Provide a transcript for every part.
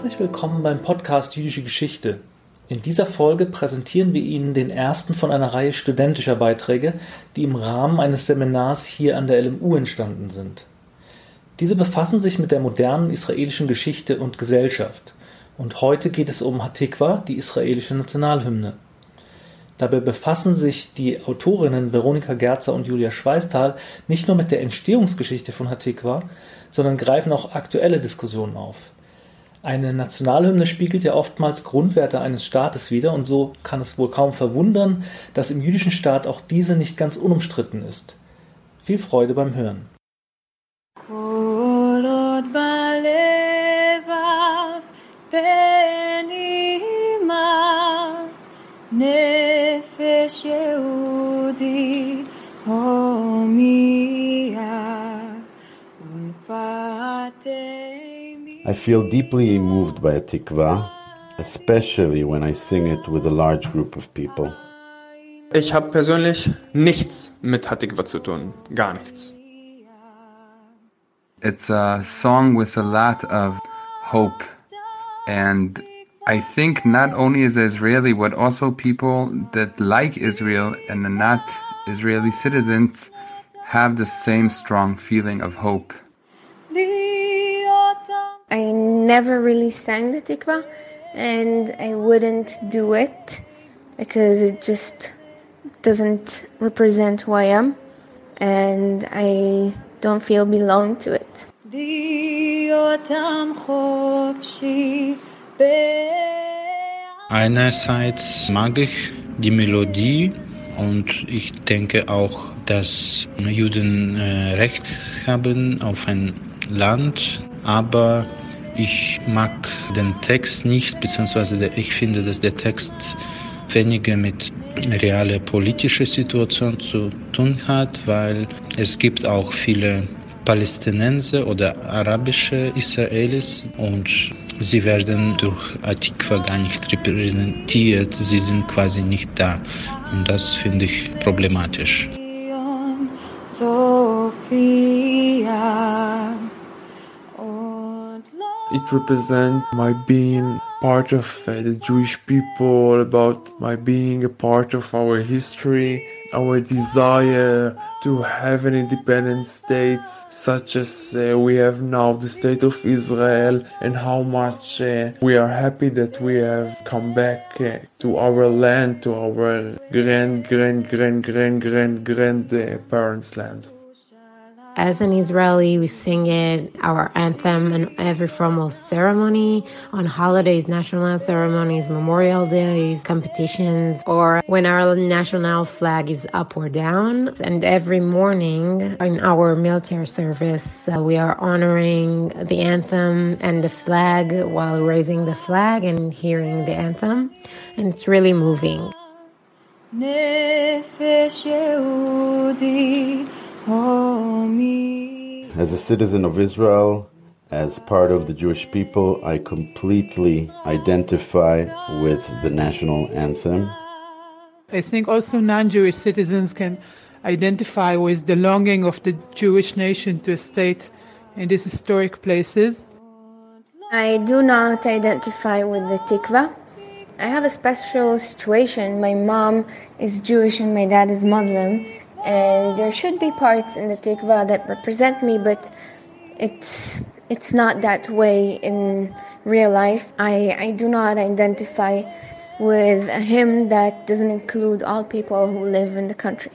Herzlich willkommen beim Podcast Jüdische Geschichte. In dieser Folge präsentieren wir Ihnen den ersten von einer Reihe studentischer Beiträge, die im Rahmen eines Seminars hier an der LMU entstanden sind. Diese befassen sich mit der modernen israelischen Geschichte und Gesellschaft. Und heute geht es um Hatikwa, die israelische Nationalhymne. Dabei befassen sich die Autorinnen Veronika Gerzer und Julia Schweißtal nicht nur mit der Entstehungsgeschichte von Hatikwa, sondern greifen auch aktuelle Diskussionen auf. Eine Nationalhymne spiegelt ja oftmals Grundwerte eines Staates wider, und so kann es wohl kaum verwundern, dass im jüdischen Staat auch diese nicht ganz unumstritten ist. Viel Freude beim Hören. נפש I feel deeply moved by a tikva, especially when I sing it with a large group of people. Ich habe persönlich nichts mit Hatikva zu tun, gar nichts. It's a song with a lot of hope and I think not only as Israeli, but also people that like Israel and are not Israeli citizens have the same strong feeling of hope. I never really sang the tikva and I wouldn't do it because it just doesn't represent who I am and I don't feel belong to it. Einerseits mag ich die Melodie und ich denke auch, dass Juden äh, Recht haben auf ein Land, aber ich mag den Text nicht, beziehungsweise ich finde, dass der Text weniger mit realer politischer Situation zu tun hat, weil es gibt auch viele Palästinenser oder arabische Israelis und sie werden durch Atikwa gar nicht repräsentiert, sie sind quasi nicht da. Und das finde ich problematisch. It represents my being part of uh, the Jewish people, about my being a part of our history, our desire to have an independent state such as uh, we have now the state of Israel and how much uh, we are happy that we have come back uh, to our land, to our grand, grand, grand, grand, grand, grand uh, parents' land. As an Israeli, we sing it, our anthem, in every formal ceremony, on holidays, national ceremonies, memorial days, competitions, or when our national flag is up or down. And every morning in our military service, uh, we are honoring the anthem and the flag while raising the flag and hearing the anthem. And it's really moving. As a citizen of Israel, as part of the Jewish people, I completely identify with the national anthem. I think also non Jewish citizens can identify with the longing of the Jewish nation to a state in these historic places. I do not identify with the tikva. I have a special situation. My mom is Jewish and my dad is Muslim, and there should be parts in the tikva that represent me, but it's it's not that way in real life. I, I do not identify with a hymn that doesn't include all people who live in the country.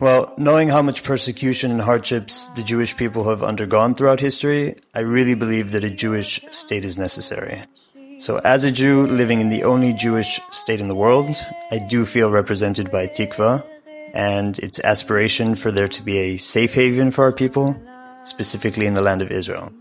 Well, knowing how much persecution and hardships the Jewish people have undergone throughout history, I really believe that a Jewish state is necessary. So, as a Jew living in the only Jewish state in the world, I do feel represented by Tikva and its aspiration for there to be a safe haven for our people, specifically in the land of Israel.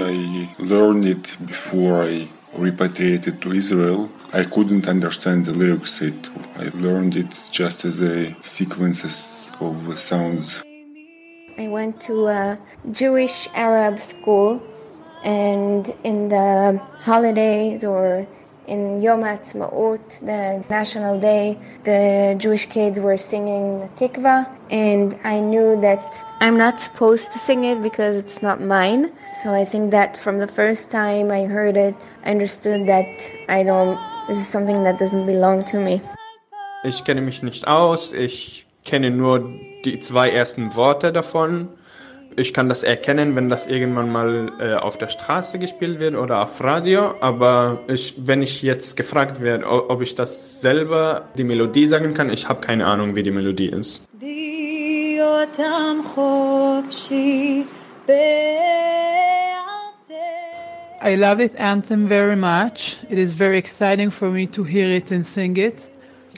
I learned it before I repatriated to Israel. I couldn't understand the lyrics. It, I learned it just as a sequences of sounds. I went to a Jewish Arab school and in the holidays or in Yom Ha'atzmaut, the national day, the Jewish kids were singing Tikva, and I knew that I'm not supposed to sing it because it's not mine. So I think that from the first time I heard it, I understood that I don't, this is something that doesn't belong to me. Ich kenne mich nicht aus, ich kenne nur die zwei ersten Worte davon. ich kann das erkennen, wenn das irgendwann mal äh, auf der Straße gespielt wird oder auf Radio. Aber ich, wenn ich jetzt gefragt werde, ob ich das selber die Melodie sagen kann, ich habe keine Ahnung, wie die Melodie ist. I love this anthem very much. It is very exciting for me to hear it and sing it.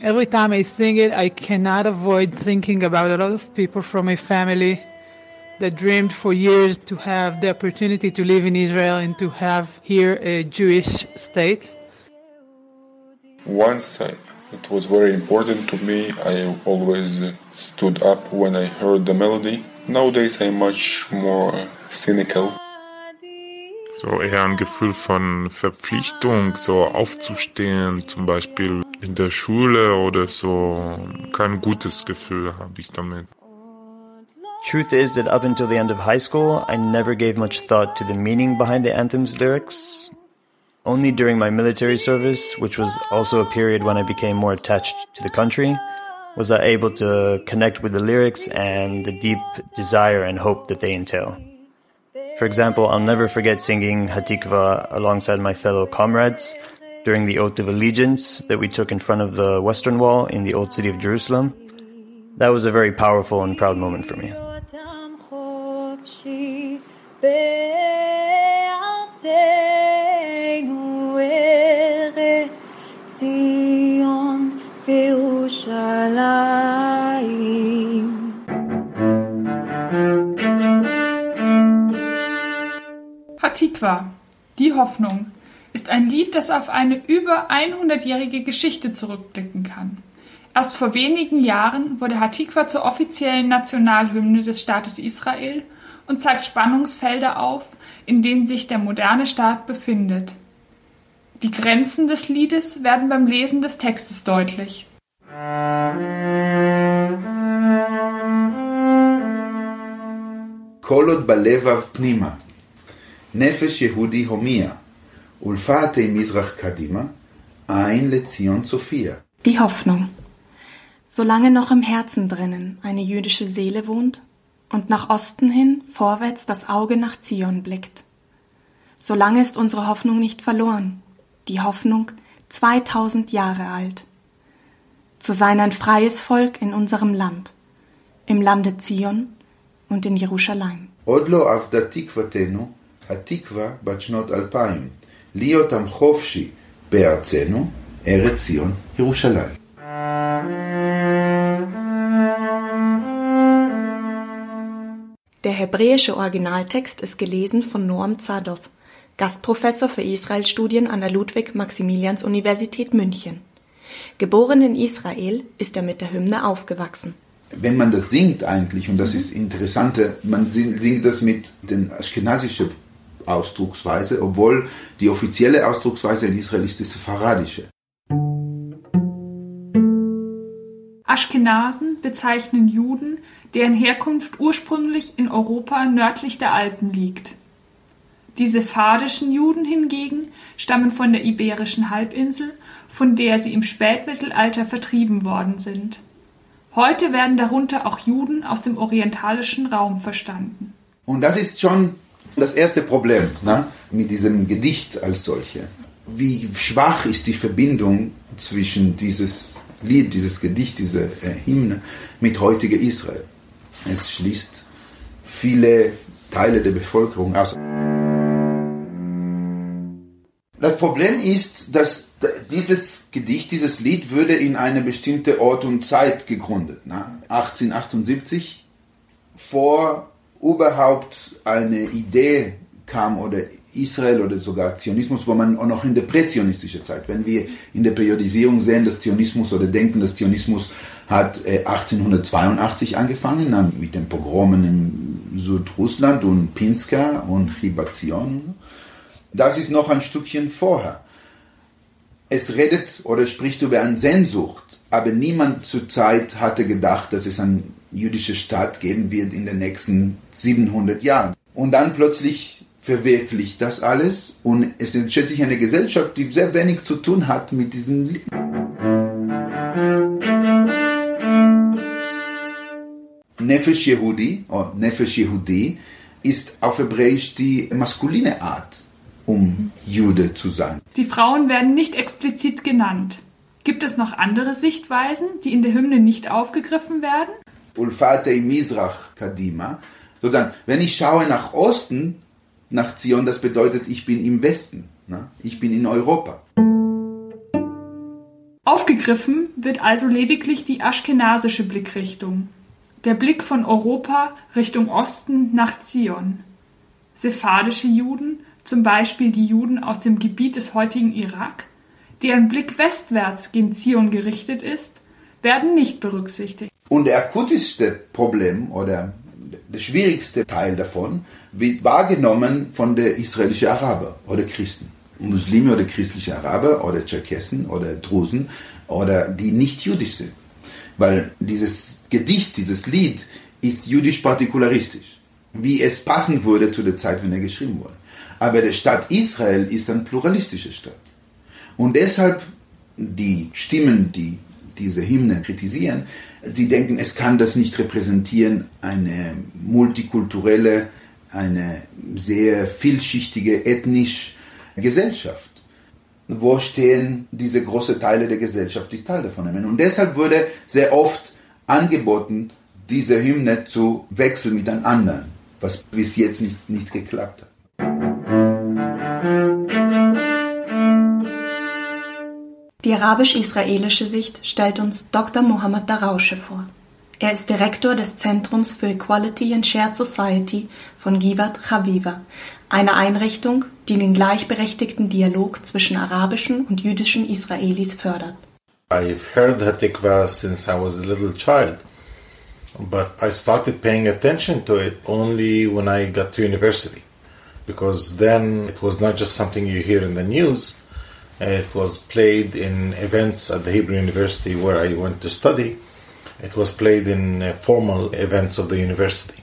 Every time I sing it, I cannot avoid thinking about a lot of people from my family that dreamed for years to have the opportunity to live in Israel and to have here a Jewish state. Once I, it was very important to me. I always stood up when I heard the melody. Nowadays I'm much more cynical. So eher ein Gefühl von Verpflichtung, so aufzustehen, zum Beispiel in der Schule oder so. Kein gutes Gefühl habe ich damit. Truth is that up until the end of high school, I never gave much thought to the meaning behind the anthem's lyrics. Only during my military service, which was also a period when I became more attached to the country, was I able to connect with the lyrics and the deep desire and hope that they entail. For example, I'll never forget singing Hatikva alongside my fellow comrades during the Oath of Allegiance that we took in front of the Western Wall in the Old City of Jerusalem. That was a very powerful and proud moment for me. להיות עם חופשי בארצנו ארץ ציון וירושלים. Hatikwa, die Hoffnung, ist ein Lied, das auf eine über 100-jährige Geschichte zurückblicken kann. Erst vor wenigen Jahren wurde Hatikwa zur offiziellen Nationalhymne des Staates Israel und zeigt Spannungsfelder auf, in denen sich der moderne Staat befindet. Die Grenzen des Liedes werden beim Lesen des Textes deutlich. כל עוד בלבב פנימה, נפש יהודי הומייה, ולפאתי מזרח קדימה, עין לציון צופיה. Die Hoffnung. Solange noch im Herzen drinnen eine jüdische Seele wohnt und nach Osten hin vorwärts das Auge nach Zion blickt. Solange ist unsere Hoffnung nicht verloren. Die Hoffnung 2000 Jahre alt. Zu sein ein freies Volk in unserem Land. Im Lande Zion und in Jerusalem. עוד לא אבדה תקוותנו, התקווה בת שנות אלפיים, להיות עם חופשי בארצנו, ארץ ציון, ירושלים. Der hebräische Originaltext ist gelesen von Noam Zadov, Gastprofessor für Israelstudien an der Ludwig-Maximilians-Universität München. Geboren in Israel ist er mit der Hymne aufgewachsen. Wenn man das singt eigentlich, und das ist interessante, man sing- singt das mit den aschkenasische Ausdrucksweise, obwohl die offizielle Ausdrucksweise in Israel ist die sepharadische. Aschkenasen bezeichnen Juden, deren Herkunft ursprünglich in Europa nördlich der Alpen liegt. Die sephardischen Juden hingegen stammen von der iberischen Halbinsel, von der sie im Spätmittelalter vertrieben worden sind. Heute werden darunter auch Juden aus dem orientalischen Raum verstanden. Und das ist schon das erste Problem ne, mit diesem Gedicht als solche. Wie schwach ist die Verbindung zwischen dieses Lied, dieses Gedicht, diese äh, Hymne mit heutiger Israel? Es schließt viele Teile der Bevölkerung aus. Das Problem ist, dass dieses Gedicht, dieses Lied würde in eine bestimmte Ort und Zeit gegründet. Ne? 1878 vor überhaupt eine Idee kam oder Israel oder sogar Zionismus, wo man auch noch in der präzionistischen Zeit, wenn wir in der Periodisierung sehen, dass Zionismus oder denken, dass Zionismus hat äh, 1882 angefangen na, mit den Pogromen im Südrussland und Pinska und Chibat Zion. Das ist noch ein Stückchen vorher. Es redet oder spricht über eine Sehnsucht, aber niemand zur Zeit hatte gedacht, dass es einen jüdischen Staat geben wird in den nächsten 700 Jahren. Und dann plötzlich verwirklicht das alles und es entsteht sich eine Gesellschaft, die sehr wenig zu tun hat mit diesen Lied. Nefesh Yehudi, oder Nefesh Yehudi, ist auf Hebräisch die maskuline Art, um Jude zu sein. Die Frauen werden nicht explizit genannt. Gibt es noch andere Sichtweisen, die in der Hymne nicht aufgegriffen werden? Ulfatei Mizrach Kadima. Sozusagen, wenn ich schaue nach Osten, nach Zion, das bedeutet, ich bin im Westen. Ne? Ich bin in Europa. Aufgegriffen wird also lediglich die aschkenasische Blickrichtung. Der Blick von Europa Richtung Osten nach Zion. Sephardische Juden, zum Beispiel die Juden aus dem Gebiet des heutigen Irak, deren Blick westwärts gen Zion gerichtet ist, werden nicht berücksichtigt. Und der akutischste Problem oder der schwierigste Teil davon wird wahrgenommen von den israelischen Araber oder Christen. Muslime oder christliche Araber oder Tscherkessen oder Drusen oder die nicht jüdisch sind. Weil dieses Gedicht, dieses Lied ist jüdisch partikularistisch, wie es passen würde zu der Zeit, wenn er geschrieben wurde. Aber der Staat Israel ist ein pluralistischer Staat. Und deshalb die Stimmen, die diese Hymne kritisieren, sie denken, es kann das nicht repräsentieren, eine multikulturelle, eine sehr vielschichtige, ethnisch Gesellschaft. Wo stehen diese großen Teile der Gesellschaft, die Teil davon nehmen? Und deshalb wurde sehr oft angeboten, diese Hymne zu wechseln mit einem anderen, was bis jetzt nicht, nicht geklappt hat. Die arabisch-israelische Sicht stellt uns Dr. Mohammad Darausche vor. Er ist Direktor des Zentrums für Equality and Shared Society von Givat Chaviva, eine Einrichtung, die den gleichberechtigten Dialog zwischen arabischen und jüdischen Israelis fördert. I've heard Hatikva since I was a little child, but I started paying attention to it only when I got to university, because then it was not just something you hear in the news. It was played in events at the Hebrew University where I went to study. It was played in uh, formal events of the university.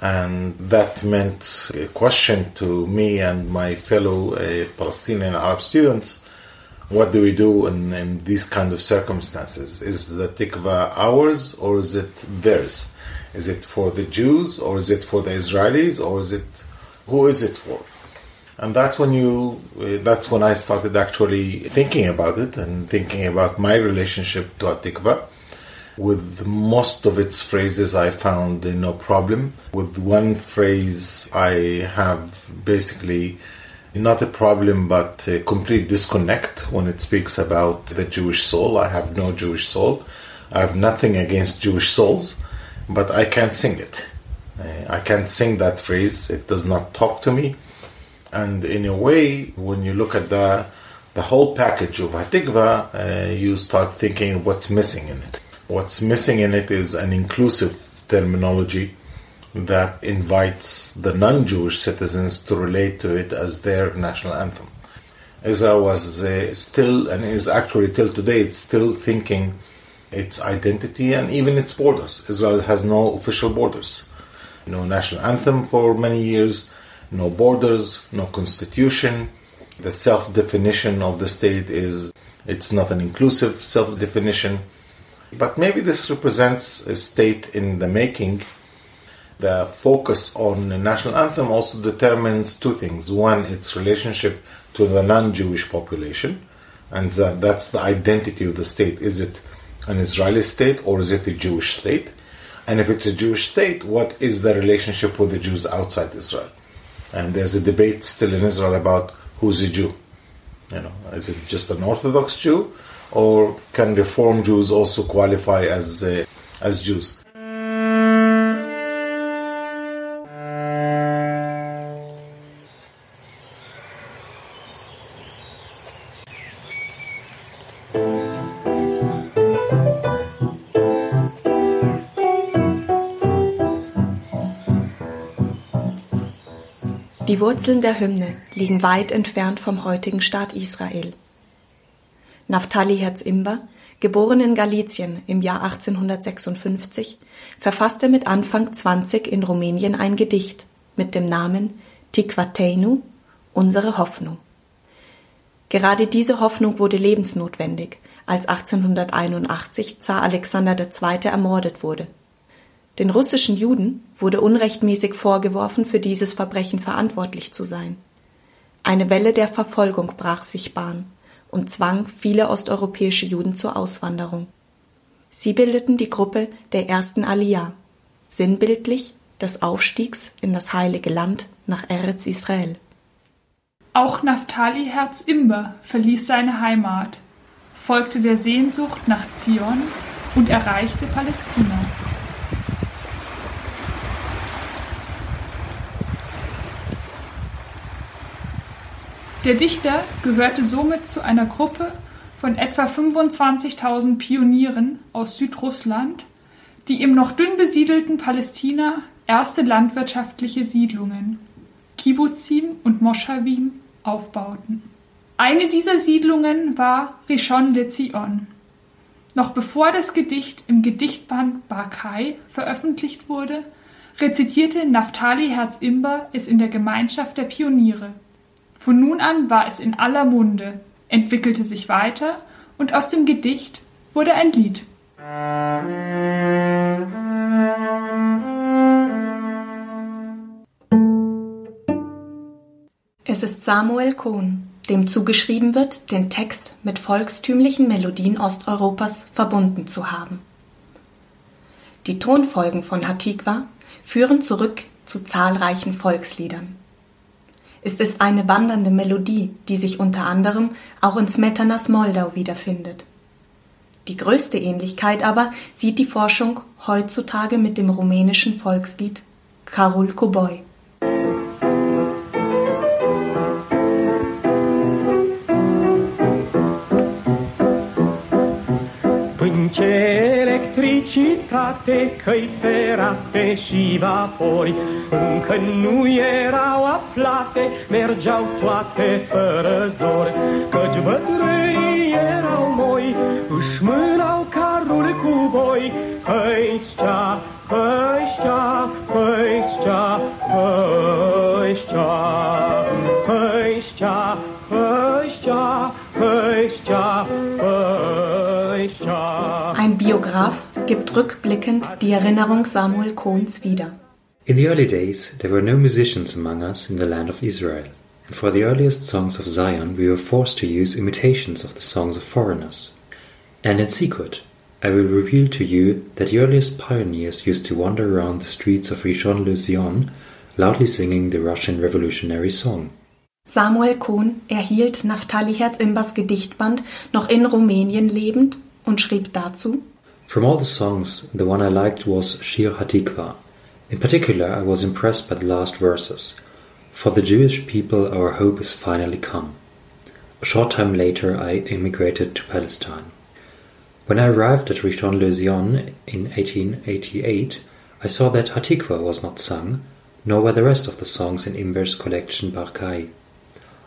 And that meant a question to me and my fellow uh, Palestinian Arab students what do we do in, in these kind of circumstances? Is the tikva ours or is it theirs? Is it for the Jews or is it for the Israelis or is it who is it for? And that's when you uh, that's when I started actually thinking about it and thinking about my relationship to Atikva. With most of its phrases, I found no problem. With one phrase, I have basically not a problem, but a complete disconnect when it speaks about the Jewish soul. I have no Jewish soul. I have nothing against Jewish souls, but I can't sing it. Uh, I can't sing that phrase. It does not talk to me. And in a way, when you look at the the whole package of Hatikva, uh, you start thinking what's missing in it. What's missing in it is an inclusive terminology that invites the non Jewish citizens to relate to it as their national anthem. Israel was uh, still, and is actually till today, it's still thinking its identity and even its borders. Israel has no official borders, no national anthem for many years, no borders, no constitution. The self definition of the state is it's not an inclusive self definition. But maybe this represents a state in the making the focus on the national anthem also determines two things. One, its relationship to the non Jewish population, and that's the identity of the state. Is it an Israeli state or is it a Jewish state? And if it's a Jewish state, what is the relationship with the Jews outside Israel? And there's a debate still in Israel about who's a Jew. You know, is it just an Orthodox Jew, or can Reform Jews also qualify as uh, as Jews? Die Wurzeln der Hymne liegen weit entfernt vom heutigen Staat Israel. Naftali Herz-Imber, geboren in Galizien im Jahr 1856, verfasste mit Anfang 20 in Rumänien ein Gedicht mit dem Namen Tikvateinu, unsere Hoffnung. Gerade diese Hoffnung wurde lebensnotwendig, als 1881 Zar Alexander II. ermordet wurde. Den russischen Juden wurde unrechtmäßig vorgeworfen, für dieses Verbrechen verantwortlich zu sein. Eine Welle der Verfolgung brach sich Bahn und zwang viele osteuropäische Juden zur Auswanderung. Sie bildeten die Gruppe der ersten Aliyah, sinnbildlich des Aufstiegs in das heilige Land nach Eretz Israel. Auch Naftali Herz Imber verließ seine Heimat, folgte der Sehnsucht nach Zion und erreichte Palästina. Der Dichter gehörte somit zu einer Gruppe von etwa 25.000 Pionieren aus Südrussland, die im noch dünn besiedelten Palästina erste landwirtschaftliche Siedlungen, Kibbuzim und Moschawim, aufbauten. Eine dieser Siedlungen war Rishon LeZion. Noch bevor das Gedicht im Gedichtband Barkai veröffentlicht wurde, rezitierte Naftali Herz-Imber es in der Gemeinschaft der Pioniere – von nun an war es in aller Munde, entwickelte sich weiter und aus dem Gedicht wurde ein Lied. Es ist Samuel Kohn, dem zugeschrieben wird, den Text mit volkstümlichen Melodien Osteuropas verbunden zu haben. Die Tonfolgen von Hatikwa führen zurück zu zahlreichen Volksliedern ist es eine wandernde Melodie, die sich unter anderem auch in Smetanas Moldau wiederfindet. Die größte Ähnlichkeit aber sieht die Forschung heutzutage mit dem rumänischen Volkslied Karul Coboi. Electricitate, căi ferate și vapori. Încă nu erau aflate, mergeau toate fără zor. Căci bătrânii erau moi, își mânau carul cu voi. Ăștia, ăștia, ăștia, ăștia, ăștia, ăștia, ăștia, ăștia Ein Biograf gibt rückblickend die Erinnerung Samuel Kohns wieder. In the early days, there were no musicians among us in the land of Israel, and for the earliest songs of Zion we were forced to use imitations of the songs of foreigners. And in secret, I will reveal to you that the earliest pioneers used to wander around the streets of Rishon LeZion, loudly singing the Russian revolutionary song. Samuel Kohn erhielt Naftali Herzimbers Gedichtband noch in Rumänien lebend und schrieb dazu From all the songs, the one I liked was Shir Hatikva. In particular, I was impressed by the last verses. For the Jewish people, our hope is finally come. A short time later, I immigrated to Palestine. When I arrived at Rishon LeZion in 1888, I saw that Hatikva was not sung, nor were the rest of the songs in Imber's collection Barkai.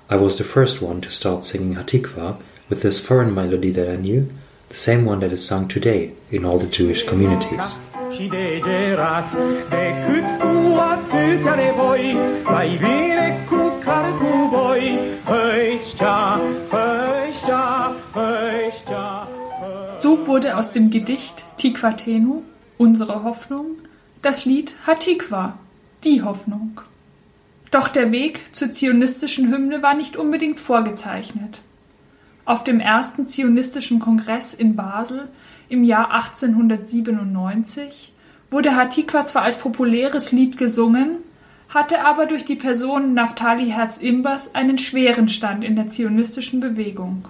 I was the first one to start singing Hatikva with this foreign melody that I knew, the same one that is sung today in all the Jewish communities. So wurde aus dem Gedicht Tiquatenu, unsere Hoffnung, das Lied Hatikwa, die Hoffnung. Doch der Weg zur zionistischen Hymne war nicht unbedingt vorgezeichnet. Auf dem ersten Zionistischen Kongress in Basel im Jahr 1897 wurde Hatikwa zwar als populäres Lied gesungen, hatte aber durch die Person Naftali Herz-Imbers einen schweren Stand in der zionistischen Bewegung.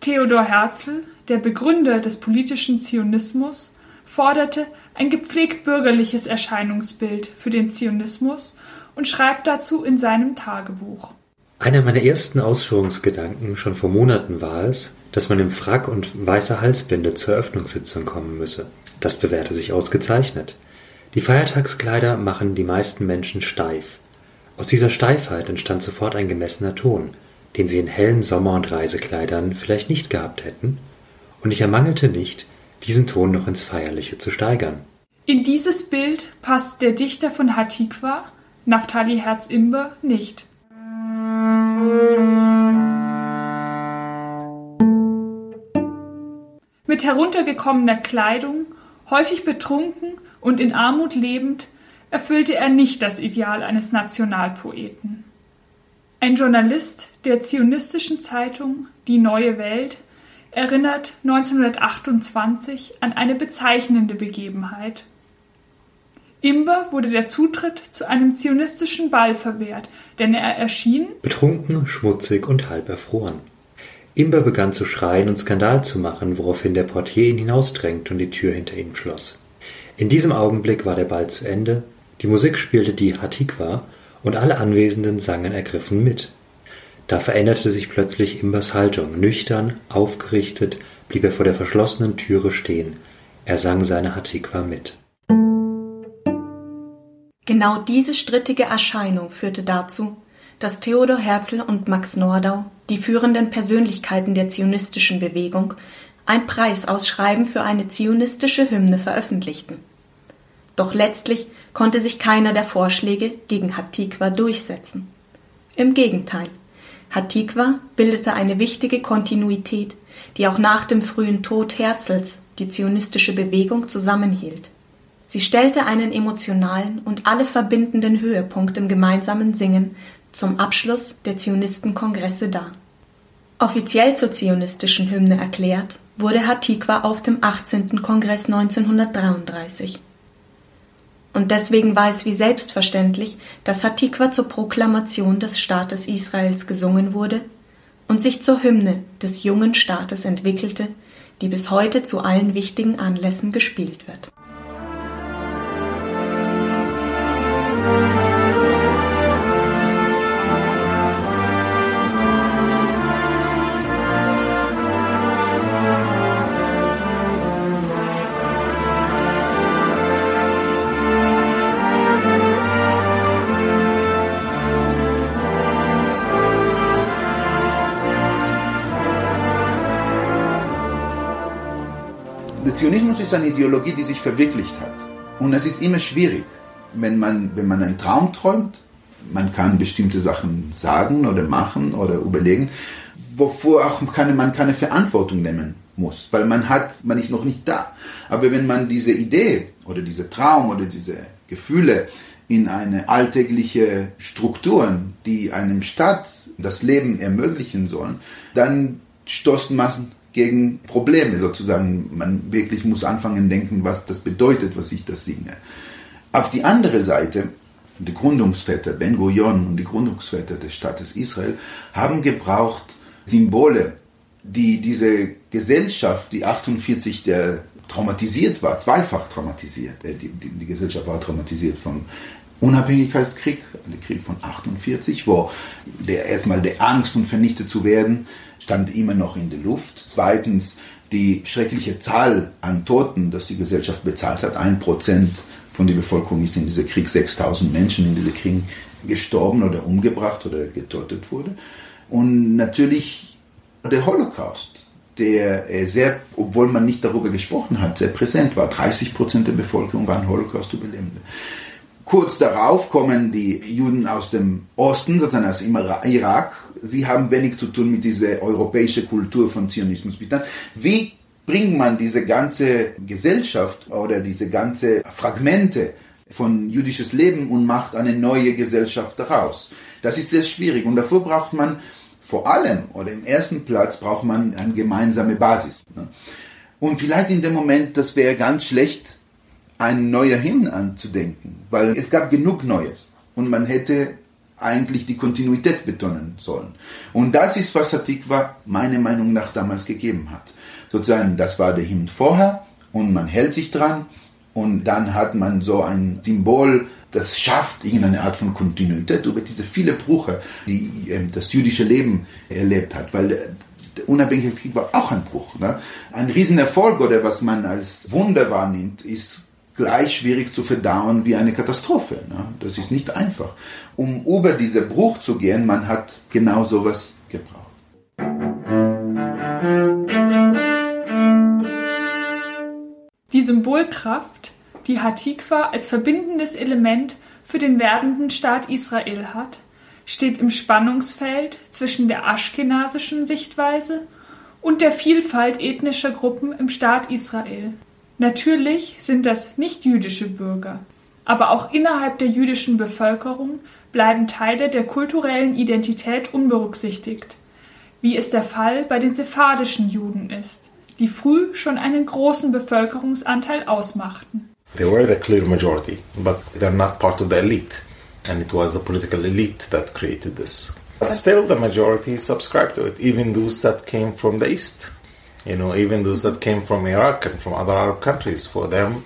Theodor Herzl, der Begründer des politischen Zionismus, forderte ein gepflegt bürgerliches Erscheinungsbild für den Zionismus und schreibt dazu in seinem Tagebuch. Einer meiner ersten Ausführungsgedanken schon vor Monaten war es, dass man im Frack und weißer Halsbinde zur Eröffnungssitzung kommen müsse. Das bewährte sich ausgezeichnet. Die Feiertagskleider machen die meisten Menschen steif. Aus dieser Steifheit entstand sofort ein gemessener Ton. den sie in hellen Sommer- und Reisekleidern vielleicht nicht gehabt hätten, und ich ermangelte nicht, diesen Ton noch ins Feierliche zu steigern. In dieses Bild passt der Dichter von Hatikwa, Naftali Herz-Imber, nicht. Mit heruntergekommener Kleidung, häufig betrunken und in Armut lebend, erfüllte er nicht das Ideal eines Nationalpoeten. Ein Journalist der zionistischen Zeitung Die Neue Welt erinnert 1928 an eine bezeichnende Begebenheit. Imber wurde der Zutritt zu einem zionistischen Ball verwehrt, denn er erschien betrunken, schmutzig und halb erfroren. Imber begann zu schreien und Skandal zu machen, woraufhin der Portier ihn hinausdrängte und die Tür hinter ihm schloss. In diesem Augenblick war der Ball zu Ende, die Musik spielte die Hatikwa und alle Anwesenden sangen ergriffen mit. Da veränderte sich plötzlich Imbers Haltung. Nüchtern, aufgerichtet, blieb er vor der verschlossenen Türe stehen. Er sang seine Hatikwa mit. Genau diese strittige Erscheinung führte dazu, dass Theodor Herzl und Max Nordau, die führenden Persönlichkeiten der zionistischen Bewegung, ein Preisausschreiben für eine zionistische Hymne veröffentlichten. Doch letztlich konnte sich keiner der Vorschläge gegen Hatikwa durchsetzen. Im Gegenteil, Hatikwa bildete eine wichtige Kontinuität, die auch nach dem frühen Tod Herzls die zionistische Bewegung zusammenhielt. Sie stellte einen emotionalen und alle verbindenden Höhepunkt im gemeinsamen Singen zum Abschluss der Zionistenkongresse dar. Offiziell zur zionistischen Hymne erklärt wurde Hatikwa auf dem 18. Kongress 1933. Und deswegen war es wie selbstverständlich, dass Hatikwa zur Proklamation des Staates Israels gesungen wurde und sich zur Hymne des jungen Staates entwickelte, die bis heute zu allen wichtigen Anlässen gespielt wird. Der Zionismus ist eine Ideologie, die sich verwirklicht hat. Und es ist immer schwierig, wenn man, wenn man einen Traum träumt. Man kann bestimmte Sachen sagen oder machen oder überlegen, wovor auch keine, man keine Verantwortung nehmen muss, weil man hat, man ist noch nicht da. Aber wenn man diese Idee oder diese Traum oder diese Gefühle in eine alltägliche Strukturen, die einem Staat das Leben ermöglichen sollen, dann stoßt man gegen Probleme sozusagen. Man wirklich muss anfangen denken, was das bedeutet, was ich das singe. Auf die andere Seite, die Gründungsväter Ben Gurion und die Gründungsväter des Staates Israel haben gebraucht Symbole, die diese Gesellschaft, die 48 sehr traumatisiert war, zweifach traumatisiert, äh, die, die, die Gesellschaft war traumatisiert vom Unabhängigkeitskrieg, der Krieg von 48, wo der erstmal der Angst und vernichtet zu werden stand immer noch in der Luft. Zweitens die schreckliche Zahl an Toten, das die Gesellschaft bezahlt hat. Ein Prozent von der Bevölkerung ist in diesem Krieg 6000 Menschen in diesem Krieg gestorben oder umgebracht oder getötet wurde. Und natürlich der Holocaust, der sehr, obwohl man nicht darüber gesprochen hat, sehr präsent war. 30 Prozent der Bevölkerung waren Holocaust-Überlebende. Kurz darauf kommen die Juden aus dem Osten, sozusagen aus dem Irak. Sie haben wenig zu tun mit dieser europäischen Kultur von Zionismus. Wie bringt man diese ganze Gesellschaft oder diese ganze Fragmente von jüdisches Leben und macht eine neue Gesellschaft daraus? Das ist sehr schwierig und dafür braucht man vor allem oder im ersten Platz braucht man eine gemeinsame Basis. Und vielleicht in dem Moment, das wäre ganz schlecht, ein neuer Hymn anzudenken, weil es gab genug Neues und man hätte eigentlich die Kontinuität betonen sollen. Und das ist, was Hatikwa meiner Meinung nach damals gegeben hat. Sozusagen, das war der Hymn vorher und man hält sich dran und dann hat man so ein Symbol, das schafft irgendeine Art von Kontinuität über diese viele Brüche, die das jüdische Leben erlebt hat, weil der Unabhängigkeitskrieg war auch ein Bruch. Ne? Ein Riesenerfolg oder was man als Wunder wahrnimmt, ist gleich schwierig zu verdauen wie eine Katastrophe. Ne? Das ist nicht einfach. Um über diesen Bruch zu gehen, man hat genau sowas gebraucht. Die Symbolkraft, die Hatikwa als verbindendes Element für den werdenden Staat Israel hat, steht im Spannungsfeld zwischen der aschkenasischen Sichtweise und der Vielfalt ethnischer Gruppen im Staat Israel. Natürlich sind das nicht jüdische Bürger, aber auch innerhalb der jüdischen Bevölkerung bleiben Teile der kulturellen Identität unberücksichtigt, wie es der Fall bei den sephardischen Juden ist, die früh schon einen großen Bevölkerungsanteil ausmachten. They were the clear majority, but they're not part of the elite. And it was the political elite that created this. But still, the majority subscribed to it, even those that came from the East. You know, even those that came from Iraq and from other Arab countries. For them,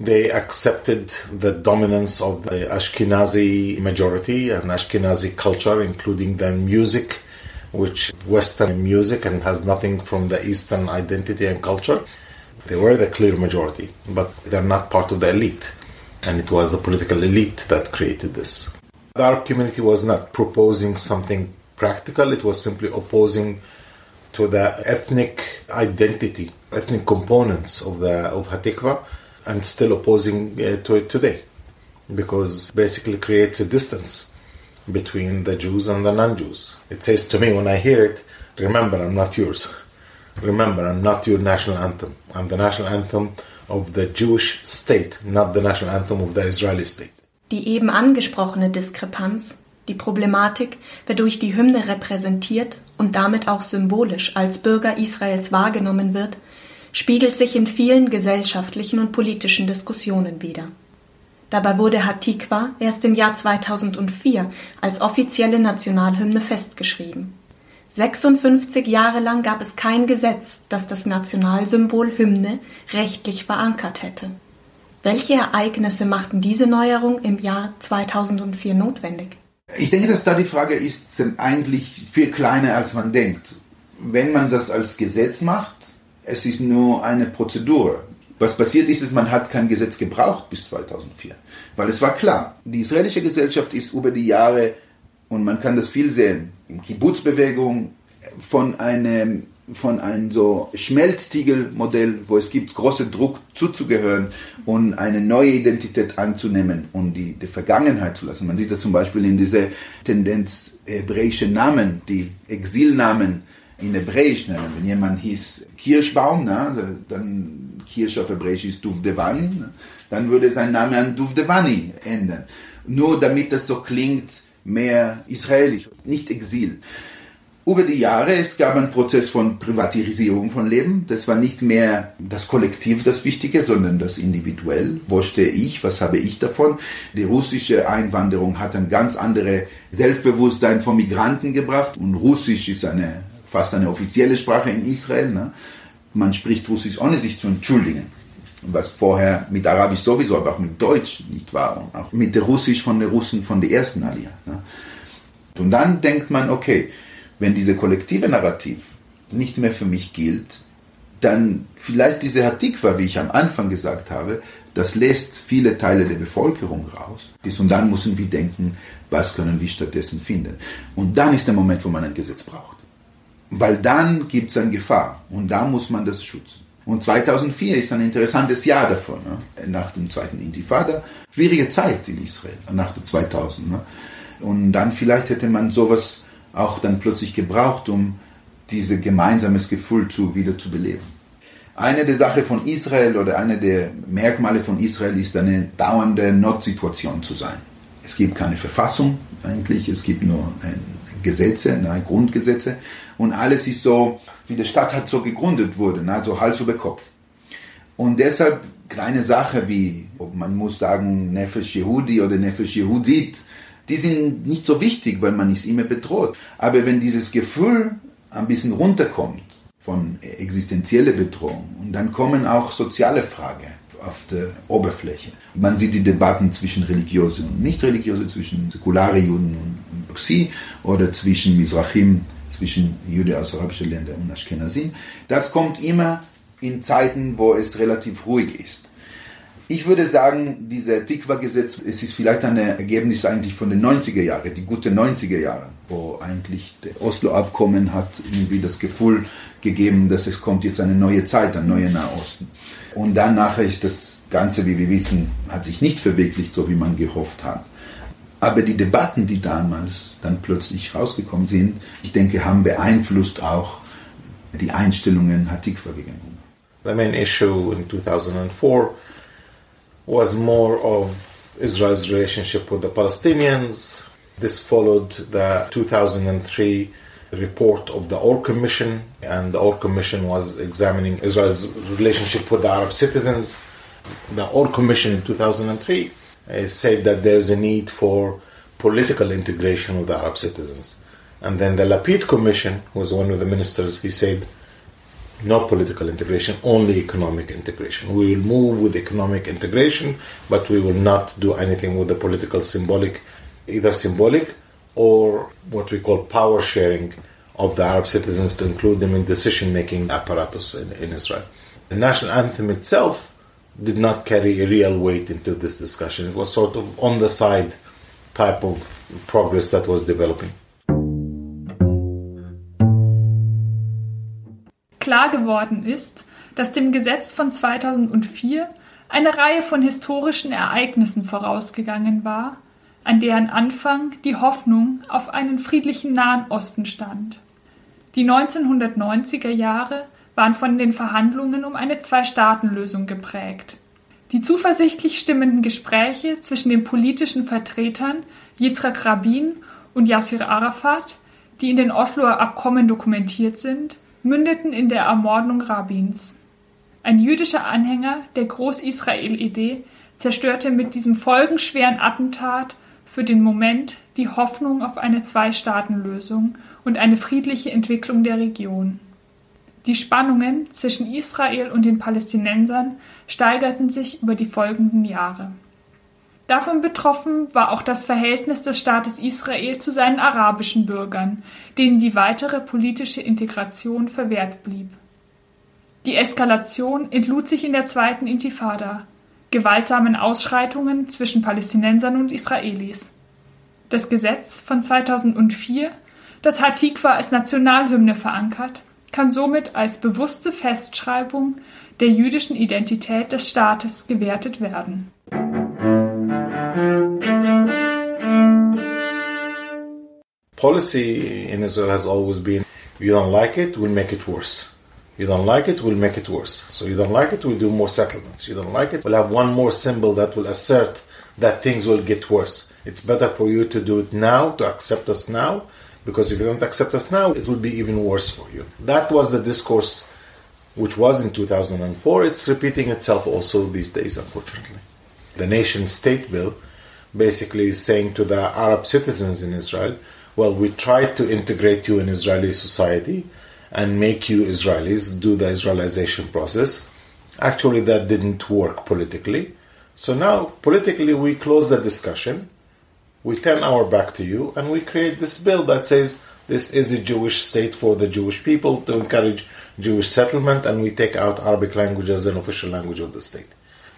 they accepted the dominance of the Ashkenazi majority and Ashkenazi culture, including the music, which Western music and has nothing from the Eastern identity and culture. They were the clear majority, but they're not part of the elite. And it was the political elite that created this. The Arab community was not proposing something practical, it was simply opposing to the ethnic identity, ethnic components of the of Hatikva, and still opposing uh, to it today, because basically creates a distance between the Jews and the non-Jews. It says to me when I hear it, "Remember, I'm not yours. Remember, I'm not your national anthem. I'm the national anthem of the Jewish state, not the national anthem of the Israeli state." Die eben angesprochene Diskrepanz, die Problematik, wodurch die Hymne repräsentiert und damit auch symbolisch als Bürger Israels wahrgenommen wird, spiegelt sich in vielen gesellschaftlichen und politischen Diskussionen wider. Dabei wurde Hatikwa erst im Jahr 2004 als offizielle Nationalhymne festgeschrieben. 56 Jahre lang gab es kein Gesetz, das das Nationalsymbol Hymne rechtlich verankert hätte. Welche Ereignisse machten diese Neuerung im Jahr 2004 notwendig? Ich denke, dass da die Frage ist, sind eigentlich viel kleiner, als man denkt. Wenn man das als Gesetz macht, es ist nur eine Prozedur. Was passiert ist, ist, man hat kein Gesetz gebraucht bis 2004, weil es war klar, die israelische Gesellschaft ist über die Jahre, und man kann das viel sehen, in Kibbutz-Bewegung, von einem von einem so Schmelztiegelmodell, wo es gibt großen Druck zuzugehören und eine neue Identität anzunehmen und die, die Vergangenheit zu lassen. Man sieht das zum Beispiel in dieser Tendenz hebräische Namen, die Exilnamen in Hebräisch nennen. Wenn jemand hieß Kirschbaum, na, dann Kirsch auf Hebräisch ist Duvdevan, dann würde sein Name an Duvdevani ändern. Nur damit das so klingt, mehr israelisch, nicht Exil über die Jahre, es gab einen Prozess von Privatisierung von Leben. Das war nicht mehr das Kollektiv das Wichtige, sondern das Individuell. Wo stehe ich? Was habe ich davon? Die russische Einwanderung hat ein ganz anderes Selbstbewusstsein von Migranten gebracht. Und Russisch ist eine, fast eine offizielle Sprache in Israel. Ne? Man spricht Russisch, ohne sich zu entschuldigen. Was vorher mit Arabisch sowieso, aber auch mit Deutsch nicht war. Und auch mit Russisch von den Russen von der ersten Aliyah. Ne? Und dann denkt man, okay, wenn diese kollektive Narrativ nicht mehr für mich gilt, dann vielleicht diese Hatikwa, wie ich am Anfang gesagt habe, das lässt viele Teile der Bevölkerung raus. Und dann müssen wir denken, was können wir stattdessen finden. Und dann ist der Moment, wo man ein Gesetz braucht. Weil dann gibt es eine Gefahr und da muss man das schützen. Und 2004 ist ein interessantes Jahr davon, ne? nach dem zweiten Intifada. Schwierige Zeit in Israel, nach der 2000. Ne? Und dann vielleicht hätte man sowas auch dann plötzlich gebraucht, um dieses gemeinsames Gefühl zu, wieder zu beleben. Eine der Sachen von Israel oder eine der Merkmale von Israel ist eine dauernde Notsituation zu sein. Es gibt keine Verfassung eigentlich, es gibt nur Gesetze, ne, Grundgesetze und alles ist so, wie die Stadt hat so gegründet wurde, ne, so Hals über Kopf. Und deshalb kleine Sache wie, ob man muss sagen Nefesh Yehudi oder Nefesh Yehudit, die sind nicht so wichtig, weil man ist immer bedroht. Aber wenn dieses Gefühl ein bisschen runterkommt von existenzieller Bedrohung und dann kommen auch soziale Fragen auf der Oberfläche. Man sieht die Debatten zwischen religiöse und nicht religiöse, zwischen säkulare Juden und Xi oder zwischen Mizrachim, zwischen Juden aus arabischen Ländern und Ashkenazim. Das kommt immer in Zeiten, wo es relativ ruhig ist. Ich würde sagen, dieser Tikva-Gesetz, es ist vielleicht ein Ergebnis eigentlich von den 90er Jahren, die gute 90er Jahre, wo eigentlich der Oslo-Abkommen hat irgendwie das Gefühl gegeben, dass es kommt jetzt eine neue Zeit, ein neuer Nahosten. Und dann nachher ist das Ganze, wie wir wissen, hat sich nicht verwirklicht, so wie man gehofft hat. Aber die Debatten, die damals dann plötzlich rausgekommen sind, ich denke, haben beeinflusst auch die Einstellungen Hatikwa gegenüber. The main issue in 2004 was more of Israel's relationship with the Palestinians. This followed the 2003 report of the Or Commission, and the Or Commission was examining Israel's relationship with the Arab citizens. The Or Commission in 2003 uh, Uh, said that there's a need for political integration with the Arab citizens. And then the Lapid Commission, was one of the ministers, he said, no political integration, only economic integration. We will move with economic integration, but we will not do anything with the political symbolic, either symbolic or what we call power sharing of the Arab citizens to include them in decision making apparatus in, in Israel. The national anthem itself did not carry a real weight into this discussion. It was sort of on the side type of progress that was developing. Klar geworden ist, dass dem Gesetz von 2004 eine Reihe von historischen Ereignissen vorausgegangen war, an deren Anfang die Hoffnung auf einen friedlichen Nahen Osten stand. Die 1990er Jahre waren von den Verhandlungen um eine Zwei-Staaten-Lösung geprägt. Die zuversichtlich stimmenden Gespräche zwischen den politischen Vertretern Yitzhak Rabin und Yasser Arafat, die in den Osloer Abkommen dokumentiert sind, mündeten in der Ermordung Rabins. Ein jüdischer Anhänger der Groß-Israel-Idee zerstörte mit diesem folgenschweren Attentat für den Moment die Hoffnung auf eine Zwei-Staaten-Lösung und eine friedliche Entwicklung der Region. Die Spannungen zwischen Israel und den Palästinensern steigerten sich über die folgenden Jahre. Davon betroffen war auch das Verhältnis des Staates Israel zu seinen arabischen Bürgern, denen die weitere politische Integration verwehrt blieb. Die Eskalation entlud sich in der zweiten Intifada, gewaltsamen Ausschreitungen zwischen Palästinensern und Israelis. Das Gesetz von 2004, das Hatikwa als Nationalhymne verankert, kann somit als bewusste Festschreibung der jüdischen Identität des Staates gewertet werden. Policy in Israel has always been you don't like it, we'll make it worse. You don't like it, we'll make it worse. So you don't like it, we'll do more settlements. You don't like it, we'll have one more symbol that will assert that things will get worse. It's better for you to do it now, to accept us now, because if you don't accept us now, it will be even worse for you. That was the discourse which was in 2004. It's repeating itself also these days, unfortunately. The nation state bill basically is saying to the Arab citizens in Israel, well, we tried to integrate you in Israeli society and make you Israelis, do the Israelization process. Actually, that didn't work politically. So now, politically, we close the discussion, we turn our back to you, and we create this bill that says this is a Jewish state for the Jewish people to encourage Jewish settlement, and we take out Arabic language as an official language of the state.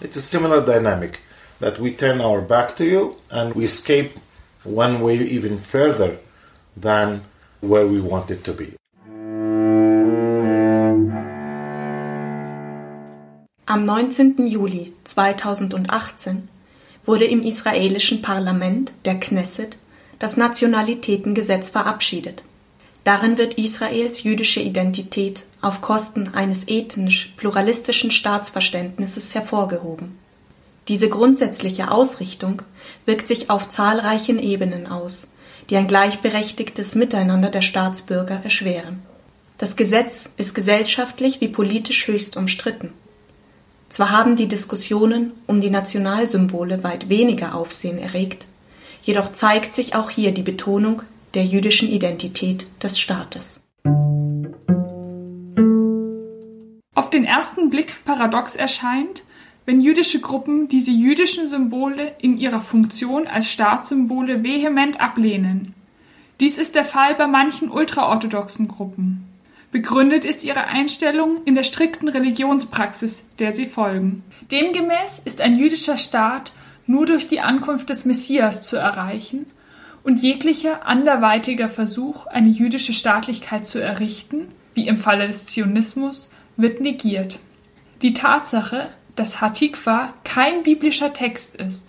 It's a similar dynamic that we turn our back to you and we escape one way even further than where we want it to be. Am 19. Juli 2018 wurde im israelischen Parlament, der Knesset, das Nationalitätengesetz verabschiedet. Darin wird Israels jüdische Identität auf Kosten eines ethnisch pluralistischen Staatsverständnisses hervorgehoben. Diese grundsätzliche Ausrichtung wirkt sich auf zahlreichen Ebenen aus, die ein gleichberechtigtes Miteinander der Staatsbürger erschweren. Das Gesetz ist gesellschaftlich wie politisch höchst umstritten. Zwar haben die Diskussionen um die Nationalsymbole weit weniger Aufsehen erregt, jedoch zeigt sich auch hier die Betonung der jüdischen Identität des Staates. Auf den ersten Blick paradox erscheint, wenn jüdische Gruppen diese jüdischen Symbole in ihrer Funktion als Staatssymbole vehement ablehnen. Dies ist der Fall bei manchen ultraorthodoxen Gruppen. Begründet ist ihre Einstellung in der strikten Religionspraxis, der sie folgen. Demgemäß ist ein jüdischer Staat nur durch die Ankunft des Messias zu erreichen und jeglicher anderweitiger Versuch, eine jüdische Staatlichkeit zu errichten, wie im Falle des Zionismus, wird negiert. Die Tatsache, dass Hatikwa kein biblischer Text ist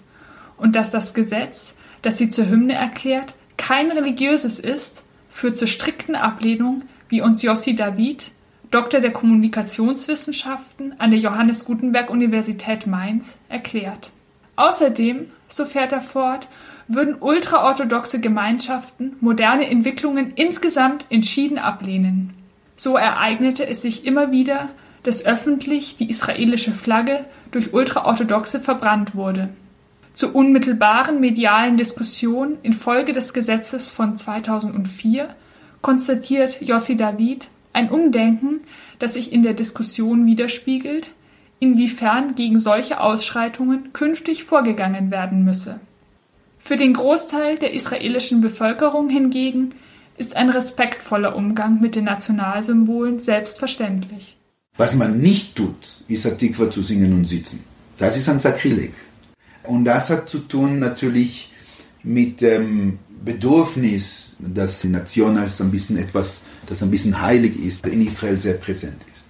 und dass das Gesetz, das sie zur Hymne erklärt, kein religiöses ist, führt zur strikten Ablehnung, wie uns Jossi David, Doktor der Kommunikationswissenschaften an der Johannes Gutenberg Universität Mainz, erklärt. Außerdem, so fährt er fort, würden ultraorthodoxe Gemeinschaften moderne Entwicklungen insgesamt entschieden ablehnen. So ereignete es sich immer wieder, dass öffentlich die israelische Flagge durch Ultraorthodoxe verbrannt wurde. Zur unmittelbaren medialen Diskussion infolge des Gesetzes von 2004 konstatiert Yossi David ein Umdenken, das sich in der Diskussion widerspiegelt, inwiefern gegen solche Ausschreitungen künftig vorgegangen werden müsse. Für den Großteil der israelischen Bevölkerung hingegen ist ein respektvoller Umgang mit den Nationalsymbolen selbstverständlich. Was man nicht tut, ist Atikwa zu singen und sitzen. Das ist ein Sakrileg. Und das hat zu tun natürlich mit dem Bedürfnis, dass die Nation als ein bisschen etwas, das ein bisschen heilig ist, in Israel sehr präsent ist.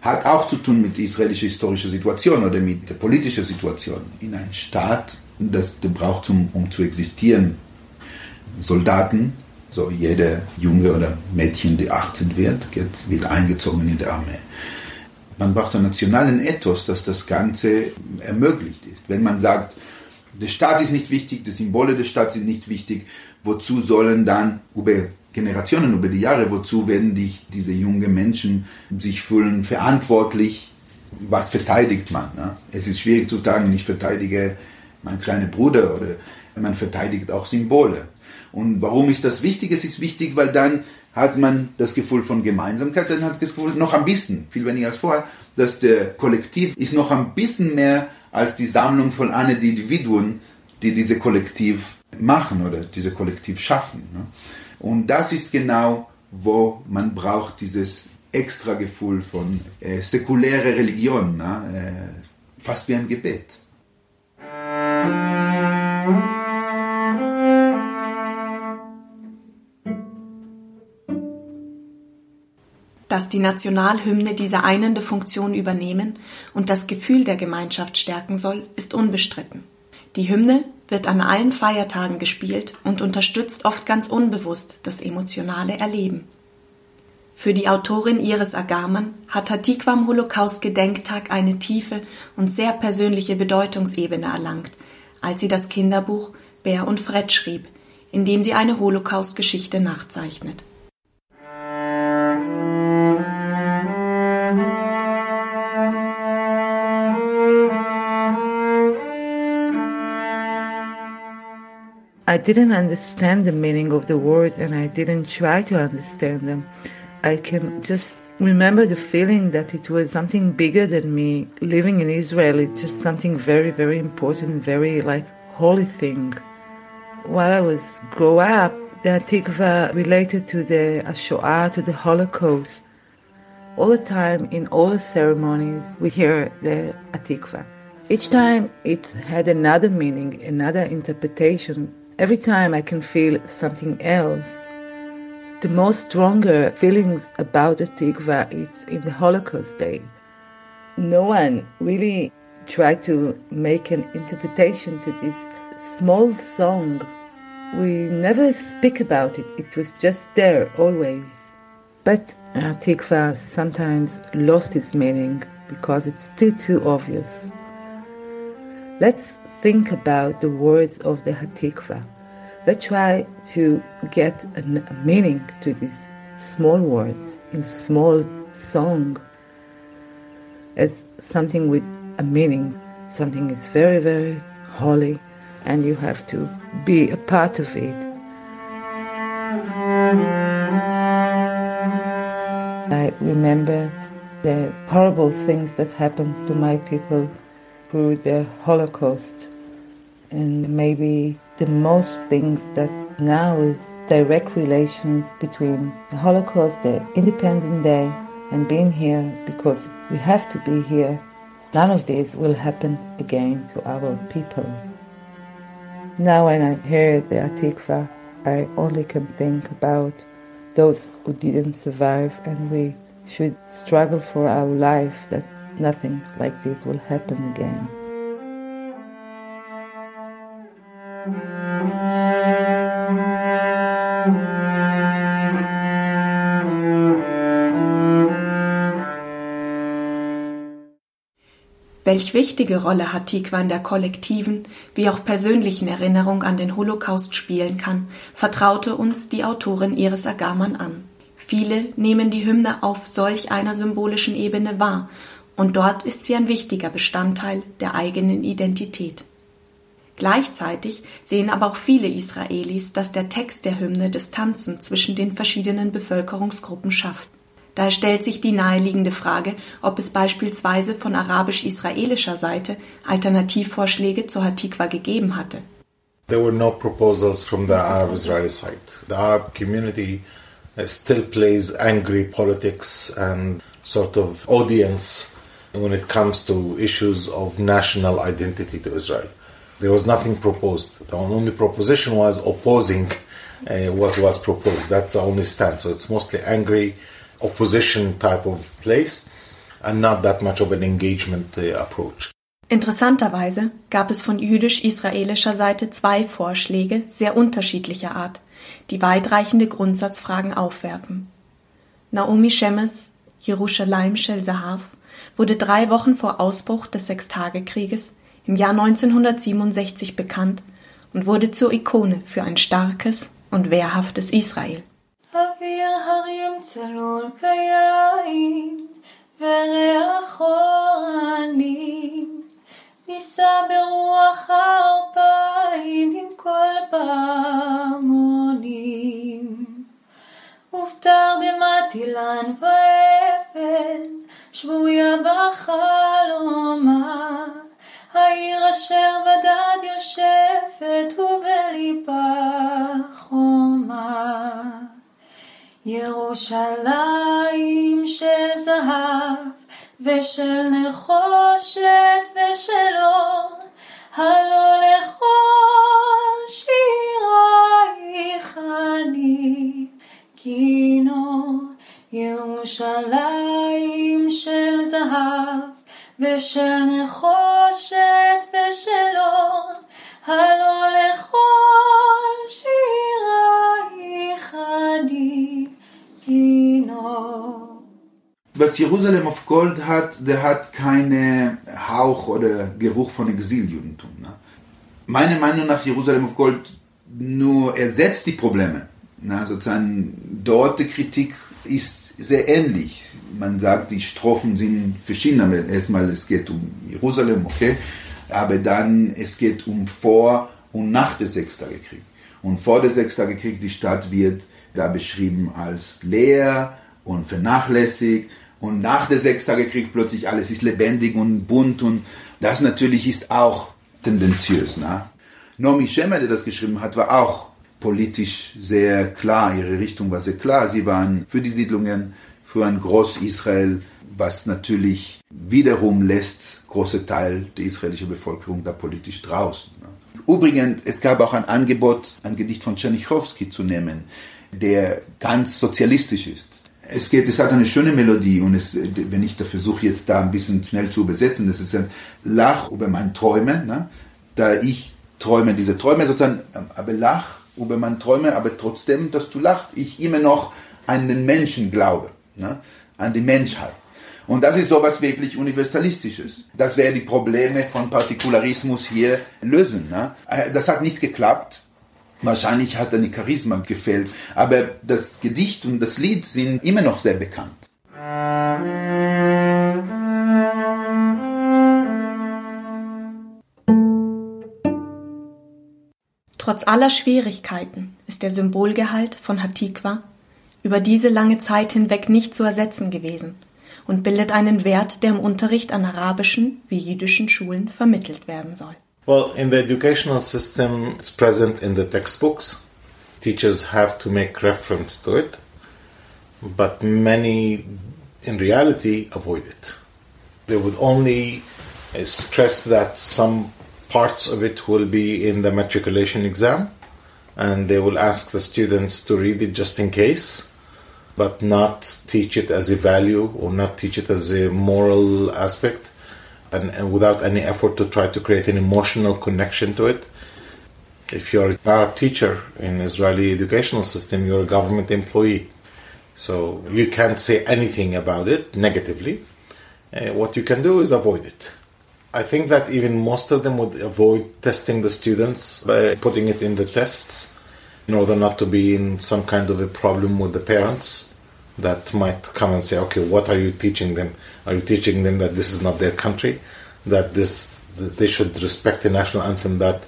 Hat auch zu tun mit der israelischen historischen Situation oder mit der politischen Situation. In einem Staat, das braucht, um, um zu existieren, Soldaten, so jeder Junge oder Mädchen, die 18 wird, wird eingezogen in die Armee. Man braucht einen nationalen Ethos, dass das Ganze ermöglicht ist. Wenn man sagt, der Staat ist nicht wichtig, die Symbole des Staates sind nicht wichtig, wozu sollen dann über Generationen, über die Jahre, wozu werden die, diese jungen Menschen sich fühlen verantwortlich? Was verteidigt man? Ne? Es ist schwierig zu sagen, ich verteidige meinen kleinen Bruder oder man verteidigt auch Symbole. Und warum ist das wichtig? Es ist wichtig, weil dann hat man das Gefühl von Gemeinsamkeit, dann hat das Gefühl noch ein bisschen, viel weniger als vorher, dass der Kollektiv ist noch ein bisschen mehr als die Sammlung von allen Individuen, die diese Kollektiv machen oder diese Kollektiv schaffen. Ne? Und das ist genau, wo man braucht dieses extra Gefühl von äh, säkuläre Religion, ne? äh, fast wie ein Gebet. Dass die Nationalhymne diese einende Funktion übernehmen und das Gefühl der Gemeinschaft stärken soll, ist unbestritten. Die Hymne wird an allen Feiertagen gespielt und unterstützt oft ganz unbewusst das emotionale Erleben. Für die Autorin Iris Agaman hat Hatikwa Holocaust-Gedenktag eine tiefe und sehr persönliche Bedeutungsebene erlangt, als sie das Kinderbuch Bär und Fred schrieb, in dem sie eine Holocaust-Geschichte nachzeichnet. I didn't understand the meaning of the words and I didn't try to understand them. I can just remember the feeling that it was something bigger than me. Living in Israel, it's just something very, very important, very like holy thing. While I was grow up, the Hatikva related to the Shoah, to the Holocaust. All the time, in all the ceremonies, we hear the Atikva. Each time it had another meaning, another interpretation. Every time I can feel something else. The most stronger feelings about the Tikva is in the Holocaust day. No one really tried to make an interpretation to this small song. We never speak about it. It was just there always. But uh, Tikva sometimes lost its meaning because it's still too obvious. Let's think about the words of the Hatikva. Let's try to get a meaning to these small words in a small song as something with a meaning. Something is very, very holy, and you have to be a part of it. I remember the horrible things that happened to my people through the Holocaust. And maybe the most things that now is direct relations between the Holocaust, the Independent Day, and being here because we have to be here. None of this will happen again to our people. Now, when I hear the Atikva, I only can think about those who didn't survive, and we should struggle for our life that nothing like this will happen again. Welch wichtige Rolle Hatikwa in der kollektiven wie auch persönlichen Erinnerung an den Holocaust spielen kann, vertraute uns die Autorin Iris Agaman an. Viele nehmen die Hymne auf solch einer symbolischen Ebene wahr, und dort ist sie ein wichtiger Bestandteil der eigenen Identität. Gleichzeitig sehen aber auch viele Israelis, dass der Text der Hymne Distanzen zwischen den verschiedenen Bevölkerungsgruppen schafft. Daher stellt sich die naheliegende Frage, ob es beispielsweise von arabisch-israelischer Seite Alternativvorschläge zur Hatikwa gegeben hatte. There were no proposals from the Arab Israeli side. The Arab community uh, still plays angry politics and sort of audience when it comes to issues of national identity to Israel. There was nothing proposed. The only proposition was opposing uh, what was proposed. That's the only stand. So it's mostly angry opposition type of place and not that much of an engagement uh, approach. Interessanterweise gab es von jüdisch-israelischer Seite zwei Vorschläge sehr unterschiedlicher Art, die weitreichende Grundsatzfragen aufwerfen. Naomi Shemes, Jerusalem Shel Zahav, wurde drei Wochen vor Ausbruch des Sechstagekrieges im Jahr 1967 bekannt und wurde zur Ikone für ein starkes und wehrhaftes Israel. אוויר הרים צלול כיין, וריח אורנים, נישא ברוח הארבעים עם כל פעמונים. ובתרדמת אילן ואבן, שבויה בחלומה, העיר אשר בדד יושבת ובליבה חומה. ירושלים של זהב ושל נחושת ושל אור, הלא לכל שירייך אני כינור. ירושלים של זהב ושל נחושת ושל אור, הלא לכל שירייך אני כינור. Was Jerusalem of Gold hat, der hat keinen Hauch oder Geruch von Exiljudentum. Ne? Meiner Meinung nach Jerusalem of Gold nur ersetzt die Probleme. Na, sozusagen dort die Kritik ist sehr ähnlich. Man sagt, die Strophen sind verschieden, aber erstmal es geht um Jerusalem, okay, aber dann es geht um vor und nach dem Sechstagekrieg. Und vor dem Sechstagekrieg die Stadt wird da beschrieben als leer und vernachlässigt und nach dem Sechstagekrieg plötzlich alles ist lebendig und bunt und das natürlich ist auch tendenziös. Ne? Nomi Schemmer, der das geschrieben hat, war auch politisch sehr klar, ihre Richtung war sehr klar. Sie waren für die Siedlungen, für ein Groß-Israel, was natürlich wiederum lässt große Teil der israelischen Bevölkerung da politisch draußen. Übrigens, es gab auch ein Angebot, ein Gedicht von Tchernichowski zu nehmen, der ganz sozialistisch ist. Es geht, es hat eine schöne Melodie und es, wenn ich da versuche jetzt da ein bisschen schnell zu übersetzen, das ist ein Lach über meine Träume, ne? da ich träume diese Träume sozusagen, aber lach über meine Träume, aber trotzdem, dass du lachst, ich immer noch an den Menschen glaube, ne? an die Menschheit. Und das ist sowas wirklich Universalistisches. Das wäre die Probleme von Partikularismus hier lösen. Ne? Das hat nicht geklappt. Wahrscheinlich hat eine Charisma gefehlt. Aber das Gedicht und das Lied sind immer noch sehr bekannt. Trotz aller Schwierigkeiten ist der Symbolgehalt von Hatikwa über diese lange Zeit hinweg nicht zu ersetzen gewesen und bildet einen Wert, der im Unterricht an arabischen wie jüdischen Schulen vermittelt werden soll. Well, in the educational system, it's present in the textbooks. teachers have to make reference to it, but many in reality avoid it. They would only uh, stress that some parts of it will be in the matriculation exam, and they will ask the students to read it just in case, but not teach it as a value or not teach it as a moral aspect, and, and without any effort to try to create an emotional connection to it. If you're Arab teacher in Israeli educational system, you're a government employee. So you can't say anything about it negatively. Uh, what you can do is avoid it. I think that even most of them would avoid testing the students by putting it in the tests in order not to be in some kind of a problem with the parents that might come and say, okay, what are you teaching them? Are you teaching them that this is not their country? That this that they should respect the national anthem that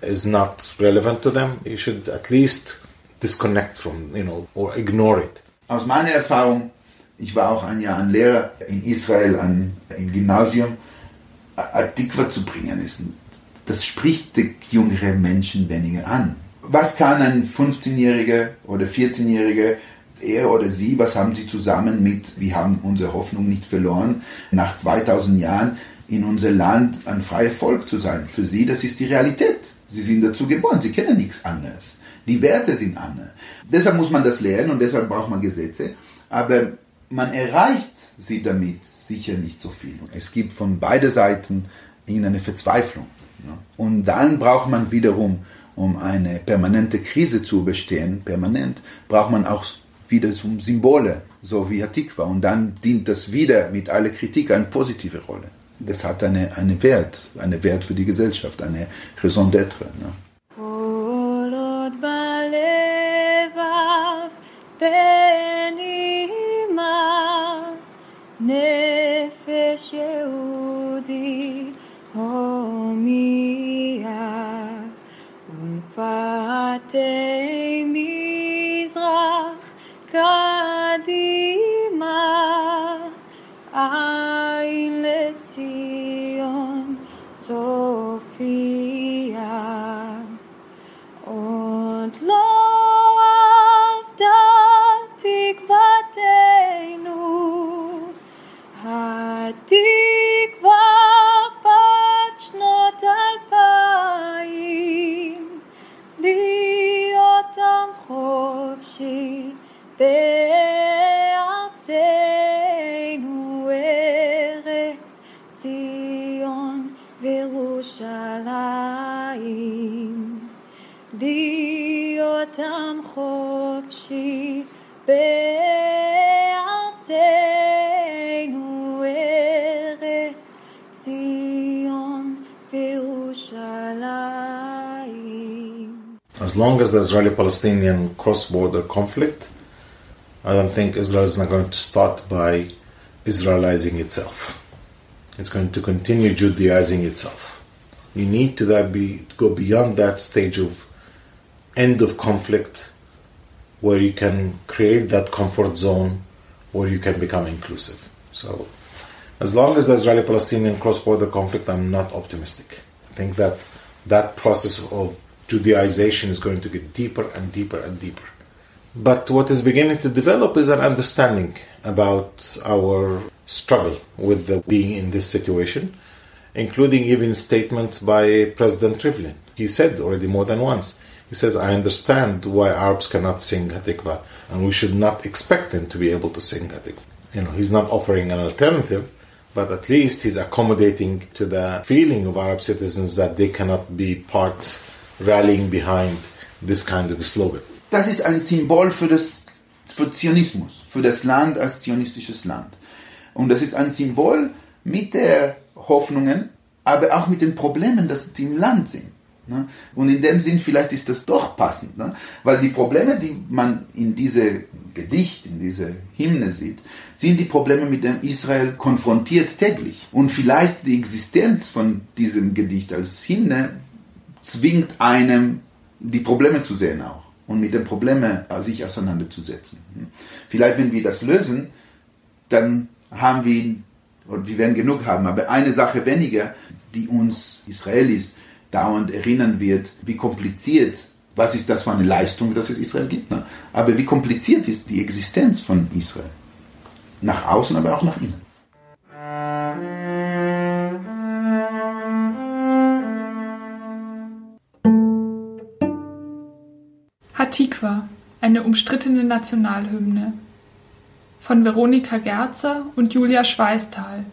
is not relevant to them? You should at least disconnect from, you know, or ignore it. Aus meiner Erfahrung, ich war auch ein Jahr ein Lehrer in Israel an, im Gymnasium, Atikwa zu bringen, ist, das spricht die jüngere Menschen weniger an. Was kann ein 15-Jähriger oder 14-Jähriger, er oder sie, was haben sie zusammen mit, wir haben unsere Hoffnung nicht verloren, nach 2000 Jahren in unser Land ein freies Volk zu sein? Für sie, das ist die Realität. Sie sind dazu geboren, sie kennen nichts anderes. Die Werte sind andere. Deshalb muss man das lernen und deshalb braucht man Gesetze. Aber man erreicht sie damit sicher nicht so viel. Es gibt von beiden Seiten irgendeine Verzweiflung. Und dann braucht man wiederum, um eine permanente Krise zu überstehen, permanent, braucht man auch wieder Symbole, so wie Hatikwa. Und dann dient das wieder mit aller Kritik eine positive Rolle. Das hat eine, eine Wert, eine Wert für die Gesellschaft, eine Raison d'être. Ne? נפש יהודי הומייה ולפתי בארצנו ארץ ציון וירושלים. As long as the Israeli Palestinian cross border conflict, I don't think Israel is not going to start by Israelizing itself. It's going to continue Judaizing itself. You need to that be, to go beyond that stage of end of conflict where you can create that comfort zone where you can become inclusive. So, as long as the Israeli Palestinian cross border conflict, I'm not optimistic. I think that that process of Judaization is going to get deeper and deeper and deeper. But what is beginning to develop is an understanding about our struggle with the being in this situation, including even statements by President Rivlin. He said already more than once, he says, I understand why Arabs cannot sing Hatikva, and we should not expect them to be able to sing Hatikva. You know, he's not offering an alternative, but at least he's accommodating to the feeling of Arab citizens that they cannot be part rallying behind this kind of slogan. Das ist ein Symbol für, das, für Zionismus, für das Land als zionistisches Land. Und das ist ein Symbol mit der Hoffnungen, aber auch mit den Problemen, die im Land sind. Ne? Und in dem Sinn, vielleicht ist das doch passend, ne? weil die Probleme, die man in diese Gedicht, in diese Hymne sieht, sind die Probleme, mit denen Israel konfrontiert täglich. Und vielleicht die Existenz von diesem Gedicht als Hymne zwingt einem, die Probleme zu sehen auch und mit den Problemen sich auseinanderzusetzen. Vielleicht, wenn wir das lösen, dann haben wir, und wir werden genug haben, aber eine Sache weniger, die uns Israelis dauernd erinnern wird, wie kompliziert was ist das für eine Leistung, dass es Israel gibt. Ne? Aber wie kompliziert ist die Existenz von Israel? Nach außen, aber auch nach innen. Hatikwa, eine umstrittene Nationalhymne. Von Veronika Gerzer und Julia Schweißtal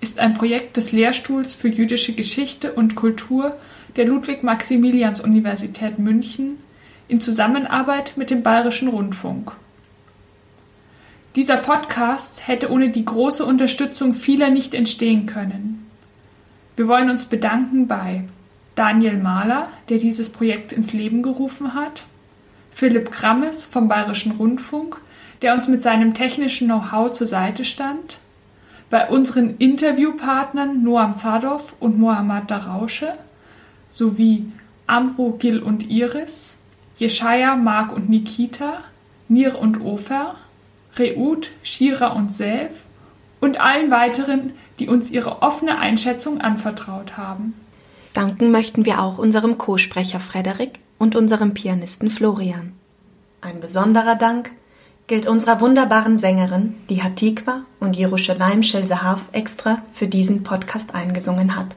ist ein Projekt des Lehrstuhls für jüdische Geschichte und Kultur der Ludwig-Maximilians-Universität München in Zusammenarbeit mit dem Bayerischen Rundfunk. Dieser Podcast hätte ohne die große Unterstützung vieler nicht entstehen können. Wir wollen uns bedanken bei Daniel Mahler, der dieses Projekt ins Leben gerufen hat, Philipp Krammes vom Bayerischen Rundfunk, der uns mit seinem technischen Know-how zur Seite stand, bei unseren Interviewpartnern Noam Zadov und Mohammad Darausche sowie Amro, Gil und Iris, Jeschaya, Mark und Nikita, Nir und Ofer, Reut, Shira und Self und allen weiteren, die uns ihre offene Einschätzung anvertraut haben. Danken möchten wir auch unserem Co-Sprecher Frederik und unserem Pianisten Florian. Ein besonderer Dank gilt unserer wunderbaren Sängerin, die Hatikwa und Jerusalem Shel extra für diesen Podcast eingesungen hat.